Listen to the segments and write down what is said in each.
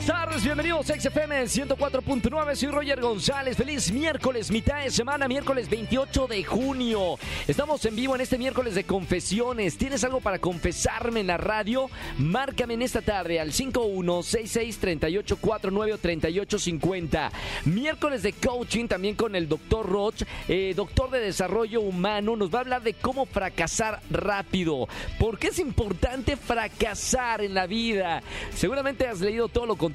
Buenas tardes, bienvenidos a XFM 104.9, soy Roger González, feliz miércoles, mitad de semana, miércoles 28 de junio. Estamos en vivo en este miércoles de confesiones. ¿Tienes algo para confesarme en la radio? Márcame en esta tarde al 51663849 o 3850. Miércoles de coaching también con el doctor Roch, eh, doctor de desarrollo humano, nos va a hablar de cómo fracasar rápido. ¿Por qué es importante fracasar en la vida? Seguramente has leído todo lo contrario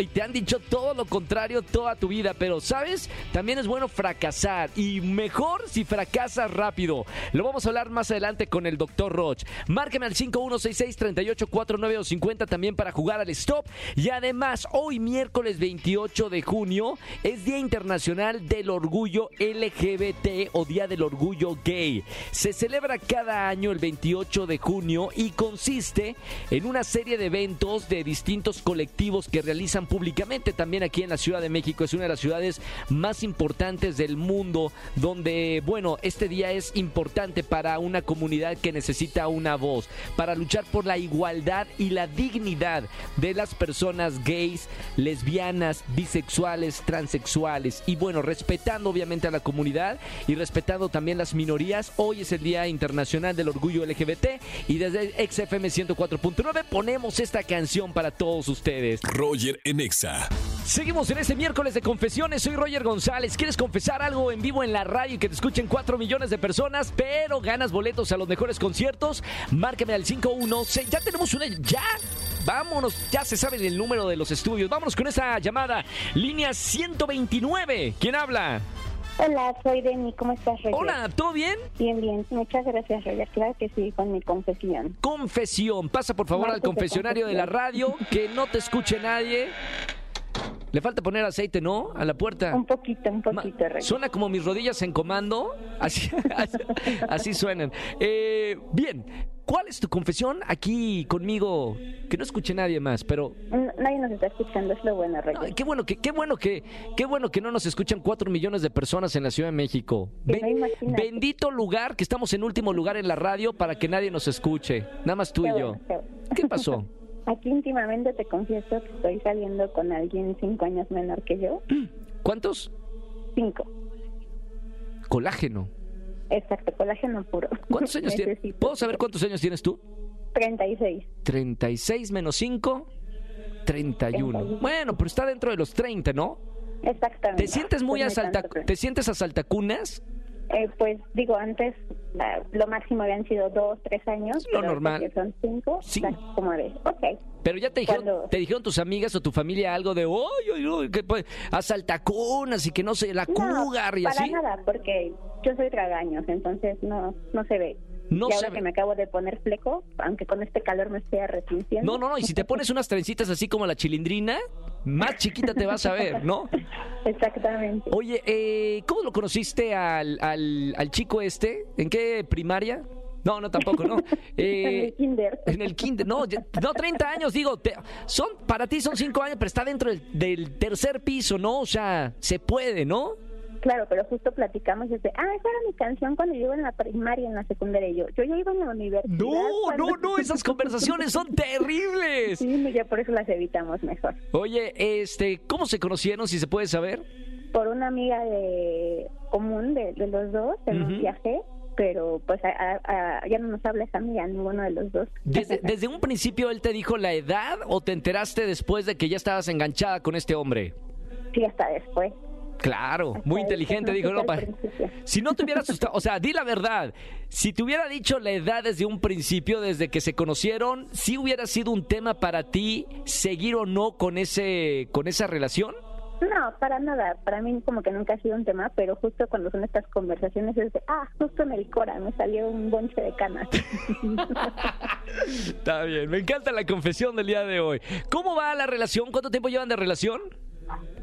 y te han dicho todo lo contrario toda tu vida, pero ¿sabes? También es bueno fracasar y mejor si fracasas rápido. Lo vamos a hablar más adelante con el Dr. Roch. Márqueme al 5166-3849 o 50 también para jugar al stop. Y además, hoy miércoles 28 de junio es Día Internacional del Orgullo LGBT o Día del Orgullo Gay. Se celebra cada año el 28 de junio y consiste en una serie de eventos de distintos colectivos que realizan públicamente. También aquí en la Ciudad de México es una de las ciudades más importantes del mundo donde, bueno, este día es importante para una comunidad que necesita una voz, para luchar por la igualdad y la dignidad de las personas gays, lesbianas, bisexuales, transexuales y bueno, respetando obviamente a la comunidad y respetando también las minorías. Hoy es el Día Internacional del Orgullo LGBT y desde XFM 104.9 ponemos esta canción para todos ustedes. Roger en Exa. Seguimos en este miércoles de confesiones. Soy Roger González. ¿Quieres confesar algo en vivo en la radio y que te escuchen 4 millones de personas, pero ganas boletos a los mejores conciertos? Márcame al 516. Ya tenemos una. ¡Ya! Vámonos, ya se sabe el número de los estudios. Vámonos con esa llamada. Línea 129. ¿Quién habla? Hola, soy Deni. ¿Cómo estás, Roger? Hola, ¿todo bien? Bien, bien. Muchas gracias, Roger. Claro que sí, con mi confesión. Confesión. Pasa por favor al de confesionario de la radio. Que no te escuche nadie. Le falta poner aceite, ¿no? A la puerta. Un poquito, un Ma- poquito. Suena como mis rodillas en comando. Así, así, así suenan. Eh, bien, ¿cuál es tu confesión aquí conmigo? Que no escuche nadie más, pero Nadie nos está escuchando, es lo bueno, ay, qué bueno que qué bueno que qué bueno que no nos escuchan cuatro millones de personas en la Ciudad de México. No, bendito lugar que estamos en último lugar en la radio para que nadie nos escuche. Nada más tú Qué y yo. qué bueno. ¿Qué pasó? Aquí íntimamente te confieso que estoy saliendo con alguien cinco años menor que yo. ¿Cuántos? Cinco. Colágeno. Exacto, colágeno puro. ¿Cuántos años tienes? ¿Puedo saber cuántos años tienes tú? 36. 36 menos 5, 31. 31. Bueno, pero está dentro de los 30, ¿no? Exactamente. ¿Te sientes muy no asalta, ¿Te sientes asaltacunas? Eh, pues digo, antes la- lo máximo habían sido dos, tres años. Lo pero normal. son cinco. Sí. o sea, como ves, ok. Pero ya te dijeron, Cuando- te dijeron tus amigas o tu familia algo de, oye, oye, oye, que pues, asaltacunas y que no sé, la cougar y para así. nada, porque yo soy tragaños, entonces no no se ve. No y ahora que me acabo de poner fleco, aunque con este calor me estoy arrepintiendo. No, no, no, y si te pones unas trencitas así como la chilindrina, más chiquita te vas a ver, ¿no? Exactamente. Oye, eh, ¿cómo lo conociste al, al, al chico este? ¿En qué primaria? No, no, tampoco, no. en Eh, el kinder. En el kinder, no, no 30 años, digo, te- son para ti son 5 años, pero está dentro del, del tercer piso, ¿no? O sea, se puede, ¿no? Claro, pero justo platicamos y dice, ah, esa era mi canción cuando yo iba en la primaria, en la secundaria. Yo, yo ya iba en la universidad. No, cuando- no, no, esas conversaciones son terribles. Sí, ya por eso las evitamos mejor. Oye, este, ¿cómo se conocieron, si se puede saber? Por una amiga de común de, de los dos en un viaje, pero pues a- a- ya no nos habla esa amiga, ninguno de los dos. Desde, desde un principio él te dijo la edad o te enteraste después de que ya estabas enganchada con este hombre? Sí, hasta después. Claro, Hasta muy inteligente, dijo, supe no, al pa- principio. si no te hubiera asustado, o sea, di la verdad, si te hubiera dicho la edad desde un principio, desde que se conocieron, ¿sí hubiera sido un tema para ti seguir o no con ese, con esa relación? No, para nada. Para mí como que nunca ha sido un tema, pero justo cuando son estas conversaciones es de, ah, justo en el Cora me salió un bonche de canas. Está bien, me encanta la confesión del día de hoy. ¿Cómo va la relación? ¿Cuánto tiempo llevan de relación?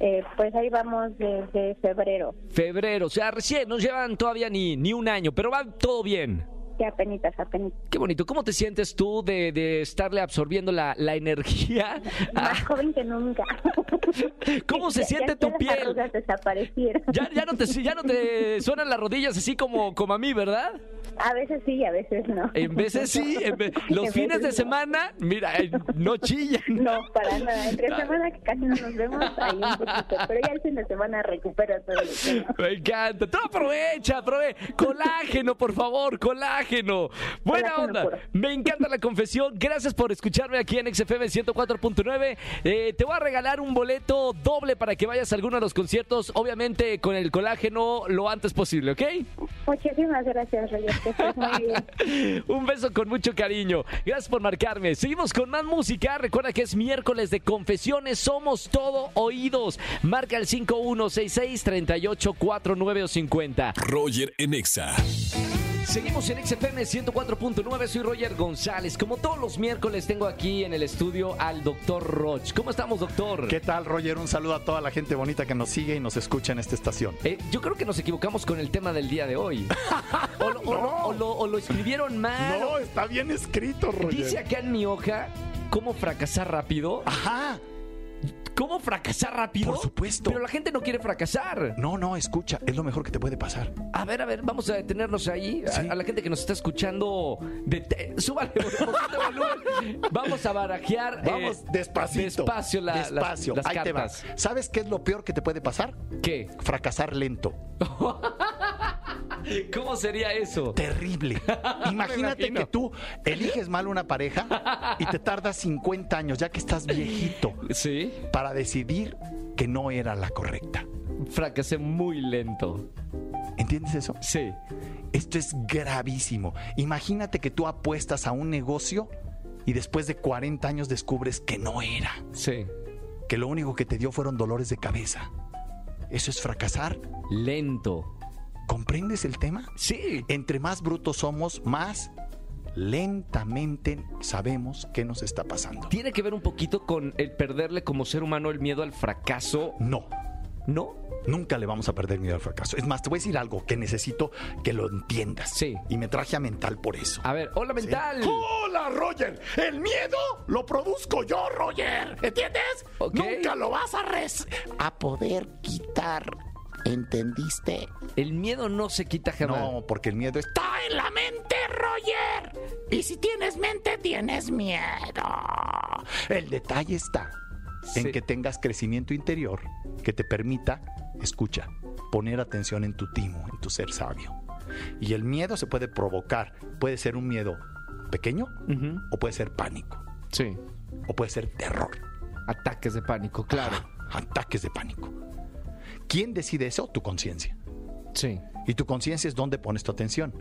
Eh, pues ahí vamos desde febrero. Febrero, o sea, recién, no llevan todavía ni, ni un año, pero va todo bien. sí, apenitas, apenitas. Qué bonito. ¿Cómo te sientes tú de, de estarle absorbiendo la, la energía? Más Ah, joven que nunca. ¿Cómo se Ya- siente ya tu piel? Ya, ya, no te, ya no te suenan las rodillas así como, como a mí, ¿verdad? A veces sí, a veces no. En veces sí, en ve- los En fines de no. semana, mira, eh, no chillan. No, para nada. Entre semana que casi no nos vemos, ahí un poquito. Pero ya el fin de semana recupero todo lo que. Me encanta. Tú aprovecha, aprovecha. Colágeno, por favor, colágeno. Buena Colágeno onda. puro. Me encanta la confesión. Gracias por escucharme aquí en XFM 104.9. Eh, te voy a regalar un boleto doble para que vayas a alguno de los conciertos, obviamente con el colágeno lo antes posible, ¿ok? Muchísimas gracias, Roger. Que estés muy bien. Un beso con mucho cariño. Gracias por marcarme. Seguimos con más música. Recuerda que es miércoles de confesiones. Somos todo oídos. Marca el 5166 3849 o 50. Roger en Exa. Seguimos en XFM 104.9, soy Roger González. Como todos los miércoles tengo aquí en el estudio al doctor Roch. ¿Cómo estamos, doctor? ¿Qué tal, Roger? Un saludo a toda la gente bonita que nos sigue y nos escucha en esta estación. Eh, yo creo que nos equivocamos con el tema del día de hoy. O lo, o lo- o lo- o lo escribieron mal. No, está bien escrito, Roger. Dice acá en mi hoja cómo fracasar rápido. Ajá. ¿Cómo fracasar rápido? Por supuesto. Pero la gente no quiere fracasar. No, no, escucha, es lo mejor que te puede pasar. A ver, a ver, vamos a detenernos ahí. A- Sí. A, la gente que nos está escuchando, dete- súbale un poquito de volumen. Vamos a barajear. eh, Vamos despacito. Despacio, la- las- despacio. las, Ahí te. ¿Sabes qué es lo peor que te puede pasar? ¿Qué? Fracasar lento. ¿Cómo sería eso? Terrible. Imagínate que tú eliges mal una pareja y te tardas 50 años, ya que estás viejito, Sí. para decidir que no era la correcta. Fracasé muy lento. ¿Entiendes eso? Sí. Esto es gravísimo. Imagínate que tú apuestas a un negocio y después de 40 años descubres que no era, Sí. que lo único que te dio fueron dolores de cabeza. Eso es fracasar. Lento. ¿Comprendes el tema? Sí. Entre más brutos somos, más lentamente sabemos qué nos está pasando. ¿Tiene que ver un poquito con el perderle como ser humano el miedo al fracaso? No, ¿No? nunca le vamos a perder miedo al fracaso. Es más, te voy a decir algo que necesito que lo entiendas. Sí. Y me traje a mental por eso. A ver, hola mental. Hola, Roger. El miedo lo produzco yo, Roger. ¿Entiendes? Ok. Nunca lo vas a res a poder quitar. ¿Entendiste? El miedo no se quita jamás. No, porque el miedo está en la mente, Roger. Y si tienes mente, tienes miedo. El detalle está Sí. en que tengas crecimiento interior que te permita, escucha, poner atención en tu timo, en tu ser sabio. Y el miedo se puede provocar. Puede ser un miedo pequeño Ujú. o puede ser pánico Sí. o puede ser terror. Ataques de pánico, claro. Ataques de pánico. ¿Quién decide eso? Tu conciencia. Sí. Y tu conciencia es donde pones tu atención.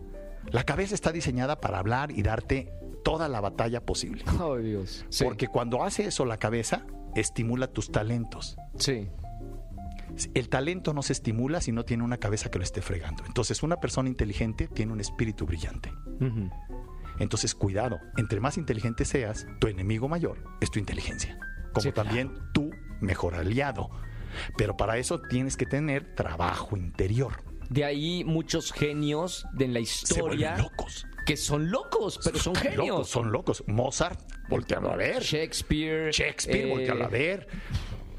La cabeza está diseñada para hablar y darte toda la batalla posible. Oh, Dios. Sí. Porque cuando hace eso la cabeza, estimula tus talentos. Sí. El talento no se estimula si no tiene una cabeza que lo esté fregando. Entonces, una persona inteligente tiene un espíritu brillante. Entonces, cuidado, entre más inteligente seas, tu enemigo mayor es tu inteligencia. Como Sí, claro. también tu mejor aliado. Pero para eso tienes que tener trabajo interior. De ahí muchos genios de la Se historia locos. que son locos, pero son genios. locos, son locos. Mozart, voltealo a ver. Shakespeare. Shakespeare, eh, voltealo a ver.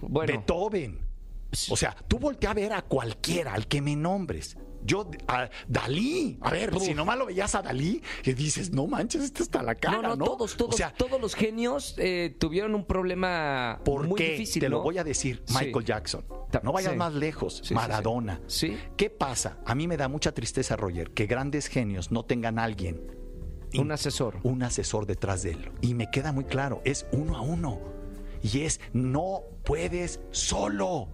Bueno, Beethoven. O sea, tú voltea a ver a cualquiera, al que me nombres. Yo, a Dalí, a ver, Uf. si nomás lo veías a Dalí y dices, no manches, este está la cara, no, ¿no? no, todos, todos, O sea, todos los genios eh, tuvieron un problema ¿por muy qué? difícil. Te lo voy a decir, Sí. Michael Jackson. No vayas sí. más lejos, sí, Maradona. Sí. ¿Qué pasa? A mí me da mucha tristeza, Roger, que grandes genios no tengan a alguien, Un asesor. un asesor detrás de él. Y me queda muy claro, es uno a uno. Y es, no puedes solo.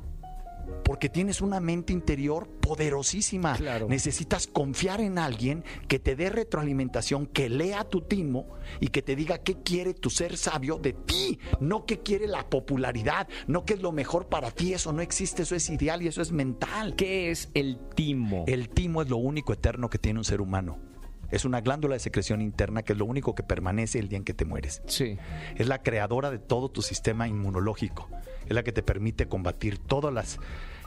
Porque tienes una mente interior poderosísima. Claro. Necesitas confiar en alguien que te dé retroalimentación, que lea tu timo y que te diga qué quiere tu ser sabio de ti, no qué quiere la popularidad, no qué es lo mejor para ti. Eso no existe, eso es ideal y eso es mental. ¿Qué es el timo? El timo es lo único eterno que tiene un ser humano. Es una glándula de secreción interna que es lo único que permanece el día en que te mueres. Sí. Es la creadora de todo tu sistema inmunológico. Es la que te permite combatir todos los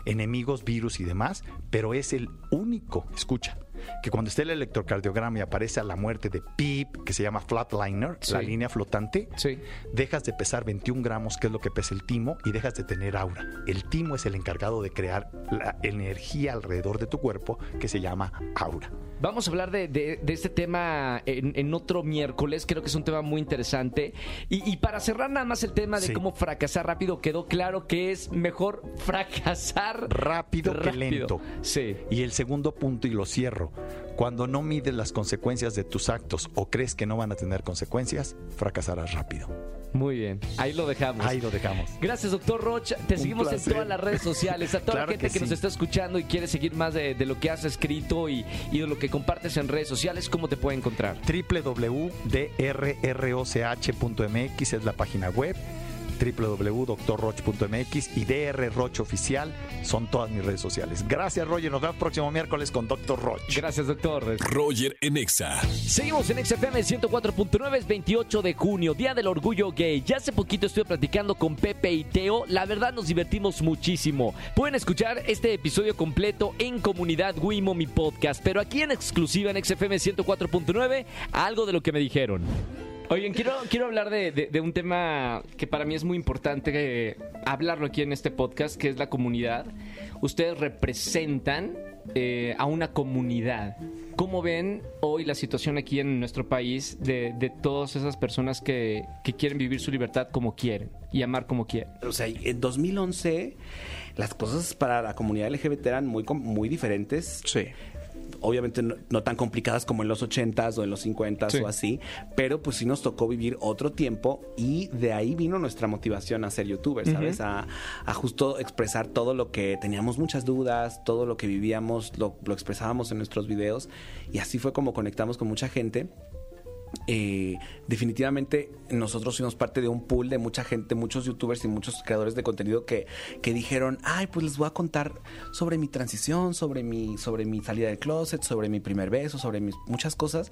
enemigos, virus y demás, pero es el único, escucha, que cuando esté el electrocardiograma y aparece a la muerte de PIP, que se llama flatliner, Sí. la línea flotante, Sí. dejas de pesar 21 gramos, que es lo que pesa el timo, y dejas de tener aura. El timo es el encargado de crear la energía alrededor de tu cuerpo que se llama aura. Vamos a hablar de, de- de este tema en, en otro miércoles. Creo que es un tema muy interesante. Y, y para cerrar nada más el tema de Sí. cómo fracasar rápido, quedó claro que es mejor fracasar Rápido, que lento. Sí. Y el segundo punto, y lo cierro, cuando no mides las consecuencias de tus actos o crees que no van a tener consecuencias, fracasarás rápido. Muy bien. Ahí lo dejamos. Ahí lo dejamos. Gracias, doctor Rocha. Te Un seguimos en todas las redes sociales. A toda Claro la gente que que, nos está escuchando y quiere seguir más de, de lo que has escrito y, y de lo que compartes en redes sociales, ¿cómo te puede encontrar? www.drroch.mx es la página web www.drroch.mx y DR Roch Oficial son todas mis redes sociales. Gracias, Roger. Nos vemos próximo miércoles con Dr. Roch. Gracias, doctor. Roger en Exa. Seguimos en XFM 104.9, es 28 de junio, Día del Orgullo Gay. Ya hace poquito estuve platicando con Pepe y Teo. La verdad nos divertimos muchísimo. Pueden escuchar este episodio completo en Comunidad Wimo, mi podcast. Pero aquí en exclusiva en XFM 104.9, algo de lo que me dijeron. Oigan, quiero, quiero hablar de, de- de un tema que para mí es muy importante eh, hablarlo aquí en este podcast, que es la comunidad. Ustedes representan eh, a una comunidad. ¿Cómo ven hoy la situación aquí en nuestro país de, de todas esas personas que, que quieren vivir su libertad como quieren y amar como quieren? O sea, en 2011 las cosas para la comunidad LGBT eran muy, muy diferentes. Sí. Obviamente no, no tan complicadas como en los 80s o en los 50s Sí. o así, pero pues sí nos tocó vivir otro tiempo y de ahí vino nuestra motivación a ser youtubers, ¿sabes? a, a justo expresar todo lo que teníamos muchas dudas, todo lo que vivíamos, lo, lo expresábamos en nuestros videos y así fue como conectamos con mucha gente. Eh, definitivamente nosotros fuimos parte de un pool de mucha gente, muchos youtubers y muchos creadores de contenido que, que dijeron, ay, pues les voy a contar sobre mi transición, sobre mi, sobre mi salida del closet, sobre mi primer beso, sobre muchas cosas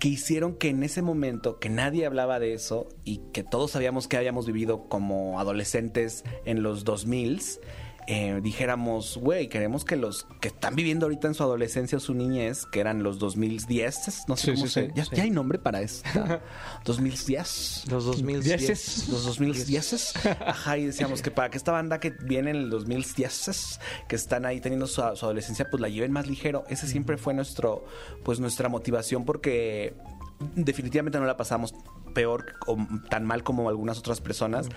que hicieron que en ese momento que nadie hablaba de eso y que todos sabíamos que habíamos vivido como adolescentes en los 2000s, eh, dijéramos, güey, queremos que los que están viviendo ahorita en su adolescencia o su niñez, que eran los 2010, no sé Sí, cómo sí, se... sí, ya, sí. ya hay nombre para eso. 2010. Los 2010. Los 2010. Ajá, y decíamos que para que esta banda que viene en el 2010, que están ahí teniendo su, su adolescencia, pues la lleven más ligero. Ese siempre fue nuestro, pues nuestra motivación porque definitivamente no la pasamos peor o tan mal como algunas otras personas,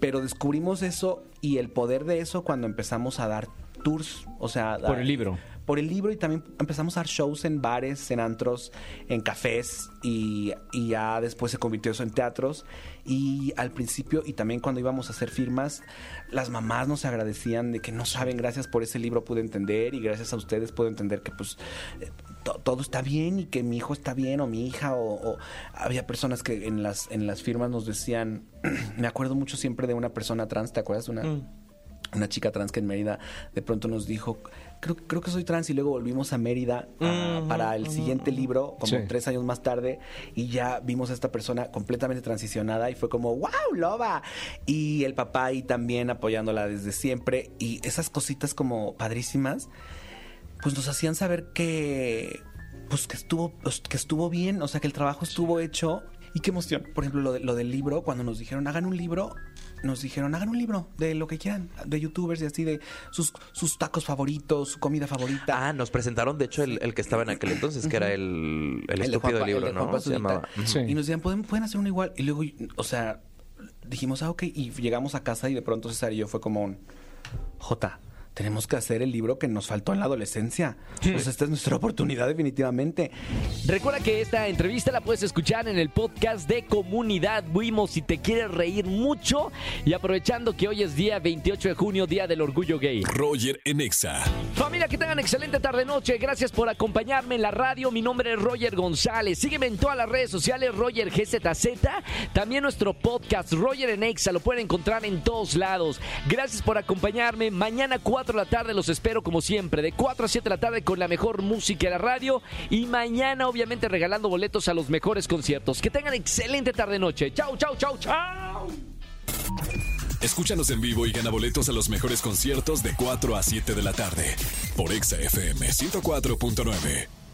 pero descubrimos eso y el poder de eso cuando empezamos a dar tours, o sea, Por el libro. por el libro y también empezamos a dar shows en bares, en antros, en cafés y, y ya después se convirtió eso en teatros y al principio y también cuando íbamos a hacer firmas las mamás nos agradecían de que no saben gracias por ese libro pude entender y gracias a ustedes puedo entender que pues eh, to- todo está bien y que mi hijo está bien o mi hija o, o había personas que en las en las firmas nos decían me acuerdo mucho siempre de una persona trans te acuerdas una una chica trans que en Mérida de pronto nos dijo, creo, creo que soy trans y luego volvimos a Mérida ah, para el siguiente libro, como Sí. tres años más tarde, y ya vimos a esta persona completamente transicionada y fue como, wow, loba. Y el papá ahí también apoyándola desde siempre y esas cositas como padrísimas, pues nos hacían saber que pues que estuvo pues, que estuvo bien, o sea, que el trabajo estuvo hecho y qué emoción. Por ejemplo, lo, de- lo del libro, cuando nos dijeron hagan un libro, nos dijeron hagan un libro de lo que quieran, de youtubers y así, de sus, sus tacos favoritos, su comida favorita. Ah, nos presentaron, de hecho, el, el que estaba en aquel entonces, que era el, el, de estúpido Juan libro, el ¿no? Se llamaba. Sí. Y nos decían, ¿pueden, pueden hacer uno igual. Y luego, o sea, dijimos, ah, ok. Y llegamos a casa y de pronto César y yo fue como un, J, tenemos que hacer el libro que nos faltó en la adolescencia. Pues esta es nuestra oportunidad definitivamente. Recuerda que esta entrevista la puedes escuchar en el podcast de Comunidad Wimo si te quieres reír mucho y aprovechando que hoy es día 28 de junio, Día del Orgullo Gay. Roger en Exa. Familia, que tengan excelente tarde-noche. Gracias por acompañarme en la radio. Mi nombre es Roger González. Sígueme en todas las redes sociales, Roger GZZ. También nuestro podcast, Roger en Exa, lo pueden encontrar en todos lados. Gracias por acompañarme. Mañana 4 de la tarde los espero como siempre, de 4 a 7 de la tarde con la mejor música de la radio. Y mañana, obviamente, regalando boletos a los mejores conciertos. Que tengan excelente tarde-noche. Chau, chau, chau, chau. Escúchanos en vivo y gana boletos a los mejores conciertos de 4 a 7 de la tarde por Exa FM 104.9.